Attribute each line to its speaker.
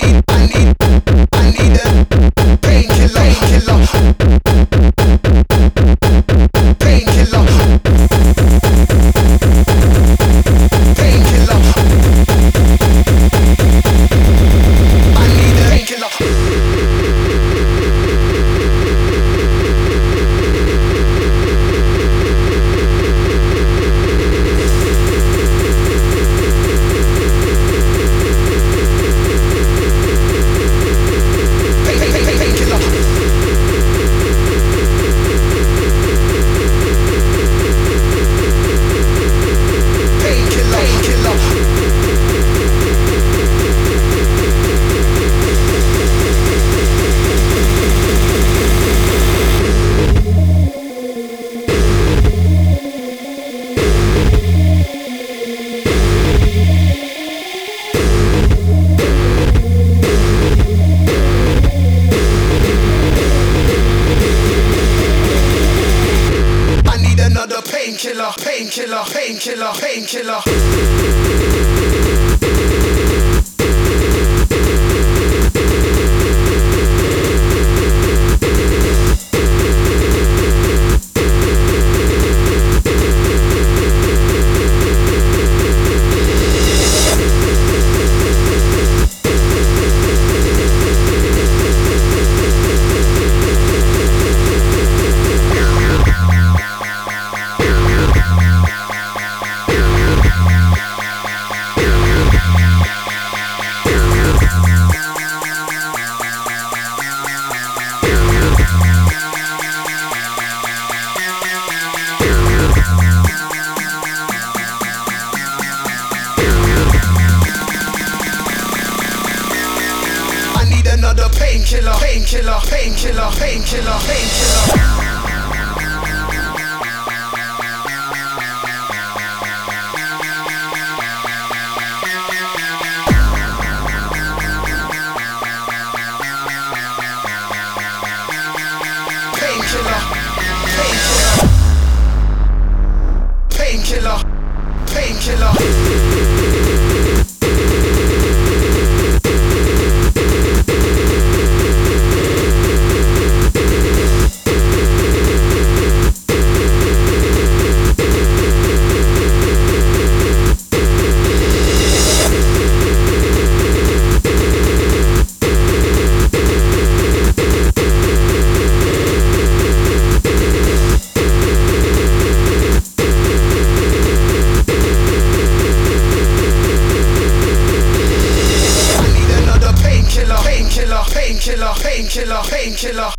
Speaker 1: Himpun. painkiller, painkiller, painkiller. another painkiller, painkiller, painkiller, painkiller, painkiller. Painkiller, painkiller, painkiller. killer, pain killer, pain killer, pain killer.